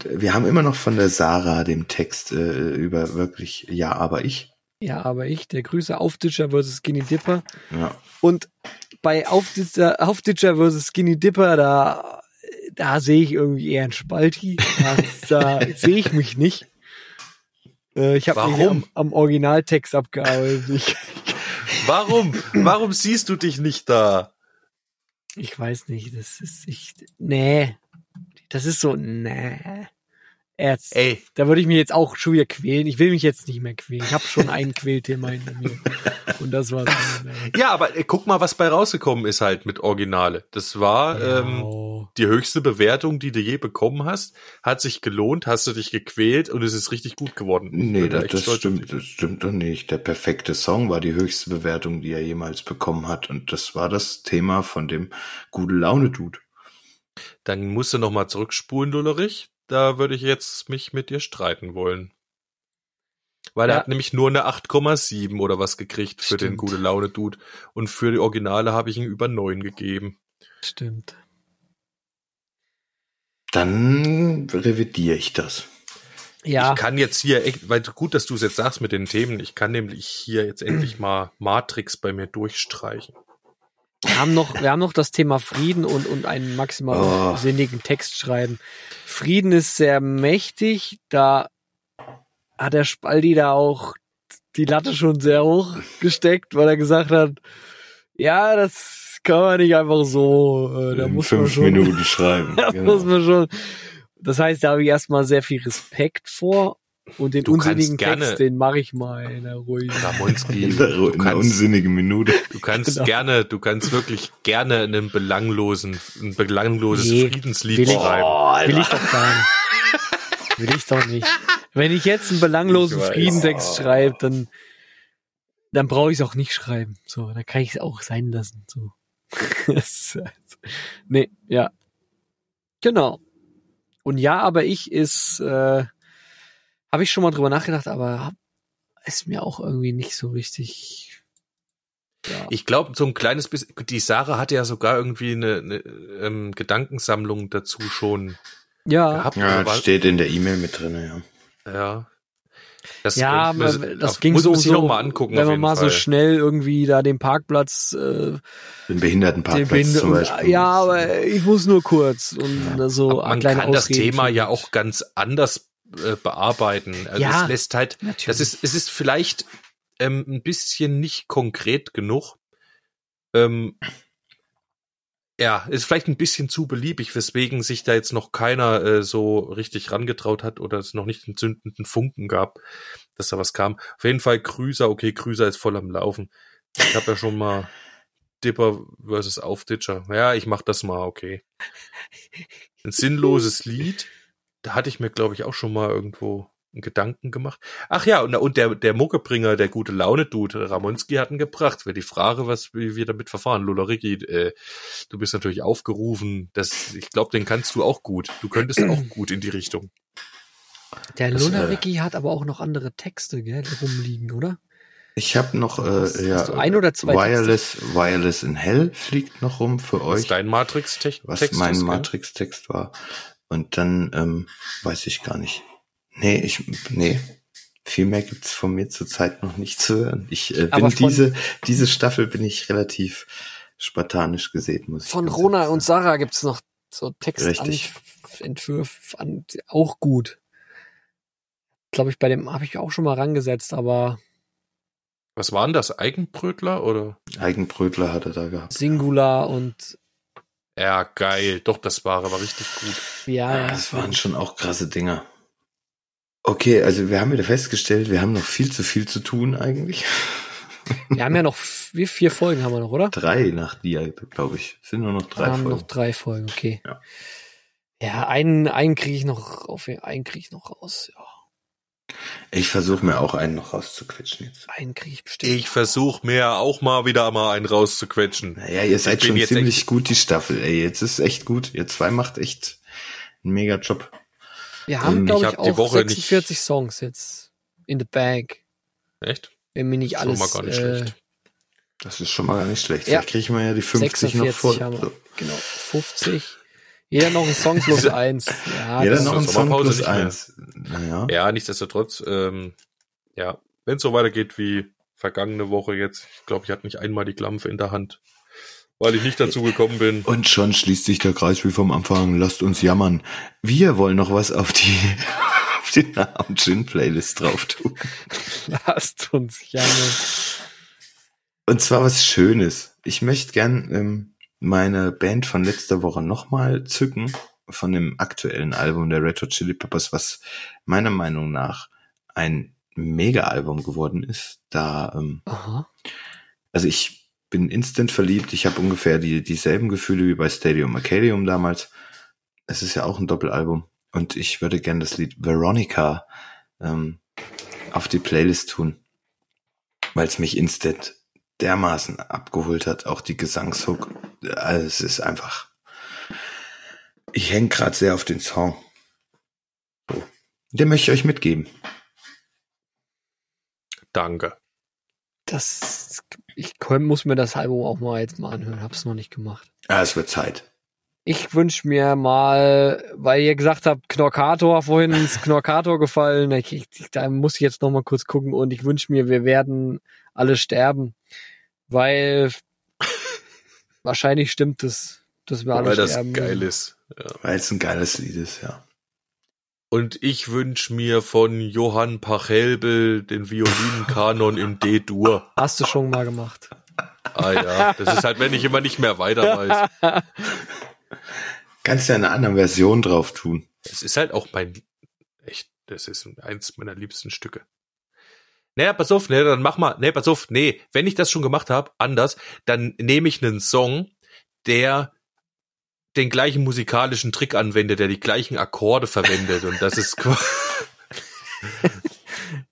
Wir haben immer noch von der Sarah dem Text äh, über wirklich Ja, aber ich. Ja, aber ich, der Grüße Aufditscher versus Skinny Dipper. Ja. Und bei Aufditscher, Aufditscher versus Skinny Dipper, da, da sehe ich irgendwie eher einen Spalti. Da, da sehe ich mich nicht. Äh, ich habe mich am, am Originaltext abgearbeitet. Ich, Warum? Warum siehst du dich nicht da? Ich weiß nicht, das ist ich, nee. Das ist so, nee. Erst, Ey, da würde ich mich jetzt auch schon wieder quälen. Ich will mich jetzt nicht mehr quälen. Ich habe schon ein Quälthema hinter mir. Und das war's. ja, aber äh, guck mal, was bei rausgekommen ist halt mit Originale. Das war ähm, Ja. die höchste Bewertung, die du je bekommen hast. Hat sich gelohnt, hast du dich gequält und es ist richtig gut geworden. Nee, das, das stimmt, das stimmt doch nicht. Der perfekte Song war die höchste Bewertung, die er jemals bekommen hat. Und das war das Thema von dem gute Laune Dude. Dann musst du nochmal zurückspulen, Lullerich. Da würde ich jetzt mich mit dir streiten wollen. Weil er Ja. hat nämlich nur eine 8,7 oder was gekriegt für den Stimmt. gute Laune Dude. Und für die Originale habe ich ihm über 9 gegeben. Stimmt. Dann revidiere ich das. Ja, Ich kann jetzt hier echt, weil gut, dass du es jetzt sagst mit den Themen, ich kann nämlich hier jetzt endlich mal Matrix bei mir durchstreichen. Wir haben noch, wir haben noch das Thema Frieden und, und einen maximal Oh. sinnigen Text schreiben. Frieden ist sehr mächtig, da hat der Spaldi da auch die Latte schon sehr hoch gesteckt, weil er gesagt hat, ja, das kann man nicht einfach so, äh, da In muss man fünf schon, Minuten schreiben. da genau. muss man schon. Das heißt, da habe ich erstmal sehr viel Respekt vor und den Du kannst unsinnigen gerne- Text, den mache ich mal in der ruhigen. Ramonski, In der, in kannst, unsinnigen Minute. du kannst Genau. gerne, du kannst wirklich gerne einen belanglosen, ein belangloses Nee, Friedenslied will ich- schreiben. Will ich doch gar nicht. Will ich doch nicht. Wenn ich jetzt einen belanglosen weiß. Friedentext schreibe, dann, dann brauche ich es auch nicht schreiben. So, dann kann ich es auch sein lassen. So. Halt- nee, ja. Genau. Und ja, aber ich ist, äh, habe ich schon mal drüber nachgedacht, aber ist mir auch irgendwie nicht so richtig. Ja. Ich glaube, so ein kleines bisschen, die Sarah hatte ja sogar irgendwie eine, eine ähm, Gedankensammlung dazu schon ja, gehabt. Ja, war- steht in der E-Mail mit drin, ja. ja. Das ja, aber das auf- ging muss so, man sich so noch mal angucken. wenn auf man mal Fall. so schnell irgendwie da den Parkplatz äh, Den Behindertenparkplatz Den Behinde- zum Beispiel. Ja, aber ich muss nur kurz und Ja. so Aber man kann das Ausreden Thema für ja auch ganz anders äh, bearbeiten. Also Ja, es lässt halt, natürlich. das ist, es ist vielleicht ähm, ein bisschen nicht konkret genug. Ähm, ja, ist vielleicht ein bisschen zu beliebig, weswegen sich da jetzt noch keiner äh, so richtig rangetraut hat oder es noch nicht einen zündenden Funken gab, dass da was kam. Auf jeden Fall Krüser, okay, Krüser ist voll am Laufen. Ich habe ja schon mal Dipper versus Aufditscher. Ja, ich mach das mal, okay. Ein sinnloses Lied. Da hatte ich mir, glaube ich, auch schon mal irgendwo einen Gedanken gemacht. Ach ja, und, und der, der Muckebringer, der gute Laune-Dude, Ramonski hat ihn gebracht. Wäre die Frage, was wie wir damit verfahren. Lulleriki, äh, du bist natürlich aufgerufen. Das, ich glaube, den kannst du auch gut. Du könntest auch gut in die Richtung. Der Das, Luna äh, Ricky hat aber auch noch andere Texte, gell, rumliegen, oder? Ich habe noch, äh, ja, ein oder zwei Wireless, Wireless in Hell fliegt noch rum für Was euch, dein Matrix-Text was mein ist, gell? Matrix-Text war. Und dann, ähm, weiß ich gar nicht. Nee, ich, nee. Viel mehr gibt's von mir zurzeit noch nicht zu hören. Ich äh, bin von- diese, diese Staffel bin ich relativ spartanisch gesehen, muss ich Von Rona und. Sarah gibt's noch so. Textentwürfe, an, auch gut. Glaube ich, bei dem habe ich auch schon mal rangesetzt, aber Was waren das? Eigenbrötler oder? Eigenbrötler hat er da gehabt. Singular und Ja, geil. Doch, das war aber richtig gut. ja, ja. Das waren schon auch krasse Dinger. Okay, also wir haben wieder festgestellt, wir haben noch viel zu viel zu tun eigentlich. Wir haben ja noch wie vier Folgen haben wir noch, oder? Drei nach dir, glaube ich. Sind nur noch drei wir haben Folgen. noch drei Folgen, okay. Ja. Ja, einen, einen kriege ich noch auf, einen kriege ich noch raus. Ja. Ich versuche mir auch einen noch rauszuquetschen jetzt. Einen krieg ich bestimmt. Ich versuche mir auch mal wieder mal einen rauszuquetschen. Naja, ihr seid schon jetzt ziemlich echt- gut, die Staffel. Ey, jetzt ist echt gut. Ihr zwei macht echt einen mega Job. Wir haben, Ähm, glaube ich ich, hab die auch Woche nicht- 46 Songs jetzt in the bag. Echt? Wenn mir nicht Schon alles. mal gar nicht äh, schlecht. Das ist schon mal gar nicht schlecht. Ja. Vielleicht kriegen wir ja die 50 noch 46 voll. haben wir. So. Genau, 50. Jeder noch ein Song plus eins. Ja, Jeder das noch ist ein Song plus eins. Naja. Ja, nichtsdestotrotz, ähm, ja, wenn es so weitergeht wie vergangene Woche jetzt, ich glaube, ich hatte nicht einmal die Klampfe in der Hand, weil ich nicht dazu gekommen bin. Und schon schließt sich der Kreis wie vom Anfang. Lasst uns jammern. Wir wollen noch was auf die, auf die Namen Gin Playlist drauf tun. lasst uns jammern. Und zwar was Schönes. Ich möchte gern ähm, meine Band von letzter Woche nochmal zücken von dem aktuellen Album der Red Hot Chili Peppers, was meiner Meinung nach ein Mega-Album geworden ist. Da, ähm, Aha. also ich bin instant verliebt. Ich habe ungefähr die dieselben Gefühle wie bei Stadium Arcadium damals. Es ist ja auch ein Doppelalbum. Und ich würde gern das Lied Veronica ähm, auf die Playlist tun, weil es mich instant dermaßen abgeholt hat. Auch die Gesangshook. Also es ist einfach. Ich hänge gerade sehr auf den Song. So. Den möchte ich euch mitgeben. Danke. Das, ich muss mir das Album auch mal jetzt mal anhören. Hab's noch nicht gemacht. Ah, es wird Zeit. Ich wünsch mir mal, weil ihr gesagt habt, Knorkator, vorhin ist Knorkator gefallen, ich, ich, da muss ich jetzt noch mal kurz gucken und ich wünsch mir, wir werden alle sterben, weil wahrscheinlich stimmt es, dass wir alle Weil das sterben. geil ist. Ja. Weil es ein geiles Lied ist, ja. Und ich wünsch mir von Johann Pachelbel den Violinenkanon in D-Dur. Hast du schon mal gemacht. Ah ja, das ist halt, wenn ich immer nicht mehr weiter weiß. Kannst ja eine andere Version drauf tun. Es ist halt auch mein, echt, das ist eins meiner liebsten Stücke. Naja, pass auf, ne, dann mach mal, ne, pass auf, nee, wenn ich das schon gemacht habe, anders, dann nehme ich einen Song, der den gleichen musikalischen Trick anwendet, der die gleichen Akkorde verwendet und das ist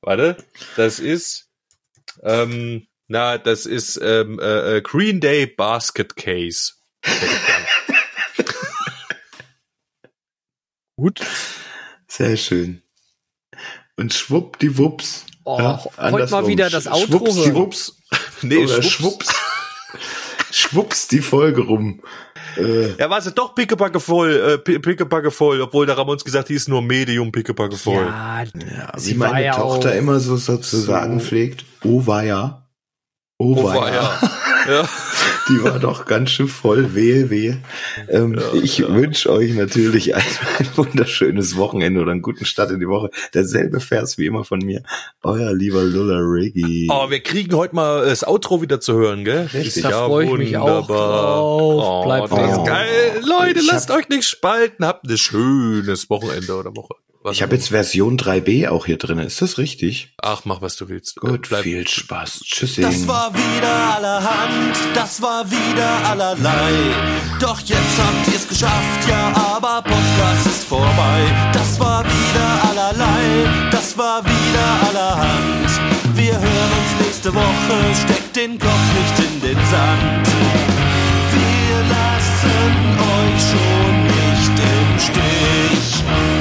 Warte, das ist ähm, na, das ist ähm, äh, äh, Green Day Basket Case. Gut. Sehr schön. Und schwuppdiwupps. Oh, Ja, heute mal wieder das Sch- Outro hören. Schwuppsdiwupps. Nee, Oder Schwupps. schwupps. schwupps die Folge rum. Äh, Ja, war sie doch pickepacke voll, äh, pi- pickepacke voll, obwohl der Ramons gesagt, die ist nur Medium pickepacke voll. Ja, ja, wie meine ja Tochter immer so sozusagen so- pflegt. Oh, war ja. Oh, Oh, war war ja. ja. ja. Die war doch ganz schön voll. Wehe, wehe. Ähm, Ja, ich ja. wünsche euch natürlich ein, ein wunderschönes Wochenende oder einen guten Start in die Woche. Derselbe Vers wie immer von mir. Euer lieber Lulla Riggy. Oh, wir kriegen heute mal das Outro wieder zu hören, gell? Richtig. Da freu ich mich auch drauf. Bleibt das ist dran. geil. Leute, Ich lasst euch nicht spalten. Habt ein schönes Wochenende oder Woche. Was Ich habe jetzt Version 3b auch hier drin. Ist das richtig? Ach, mach, was du willst. Gut, Bleib. viel Spaß. Tschüssing. Das war wieder allerhand, das war wieder allerlei. Doch jetzt habt ihr's geschafft, ja, aber Podcast ist vorbei. Das war wieder allerlei, das war wieder allerhand. Wir hören uns nächste Woche, steckt den Kopf nicht in den Sand. Wir lassen euch schon nicht im Stich.